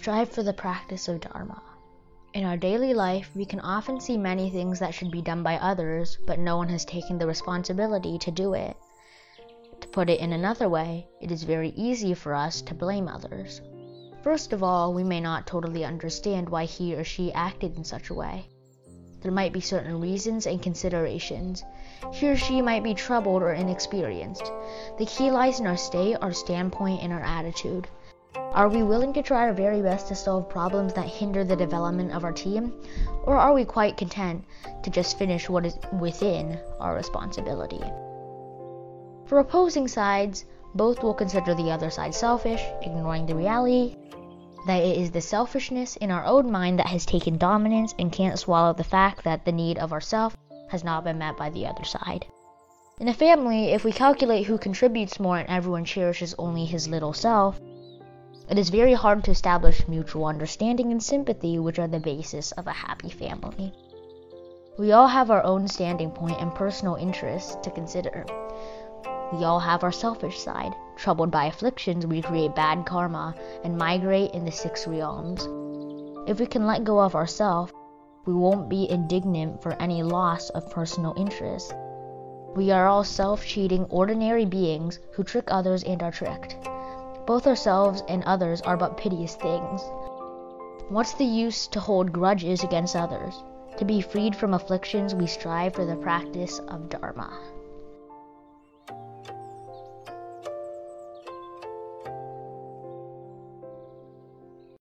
Strive for the practice of Dharma. In our daily life, we can often see many things that should be done by others, but no one has taken the responsibility to do it. To put it in another way, it is very easy for us to blame others. First of all, we may not totally understand why he or she acted in such a way. There might be certain reasons and considerations. He or she might be troubled or inexperienced. The key lies in our state, our standpoint, and our attitude. Are we willing to try our very best to solve problems that hinder the development of our team? Or are we quite content to just finish what is within our responsibility? For opposing sides, both will consider the other side selfish, ignoring the reality that it is the selfishness in our own mind that has taken dominance and can't swallow the fact that the need of ourself has not been met by the other side. In a family, if we calculate who contributes more and everyone cherishes only his little self, it is very hard to establish mutual understanding and sympathy, which are the basis of a happy family. We all have our own standing point and personal interests to consider. We all have our selfish side. Troubled by afflictions, we create bad karma and migrate in the six realms. If we can let go of ourselves, we won't be indignant for any loss of personal interest. We are all self cheating, ordinary beings who trick others and are tricked. Both ourselves and others are but piteous things. What's the use to hold grudges against others? To be freed from afflictions, we strive for the practice of Dharma.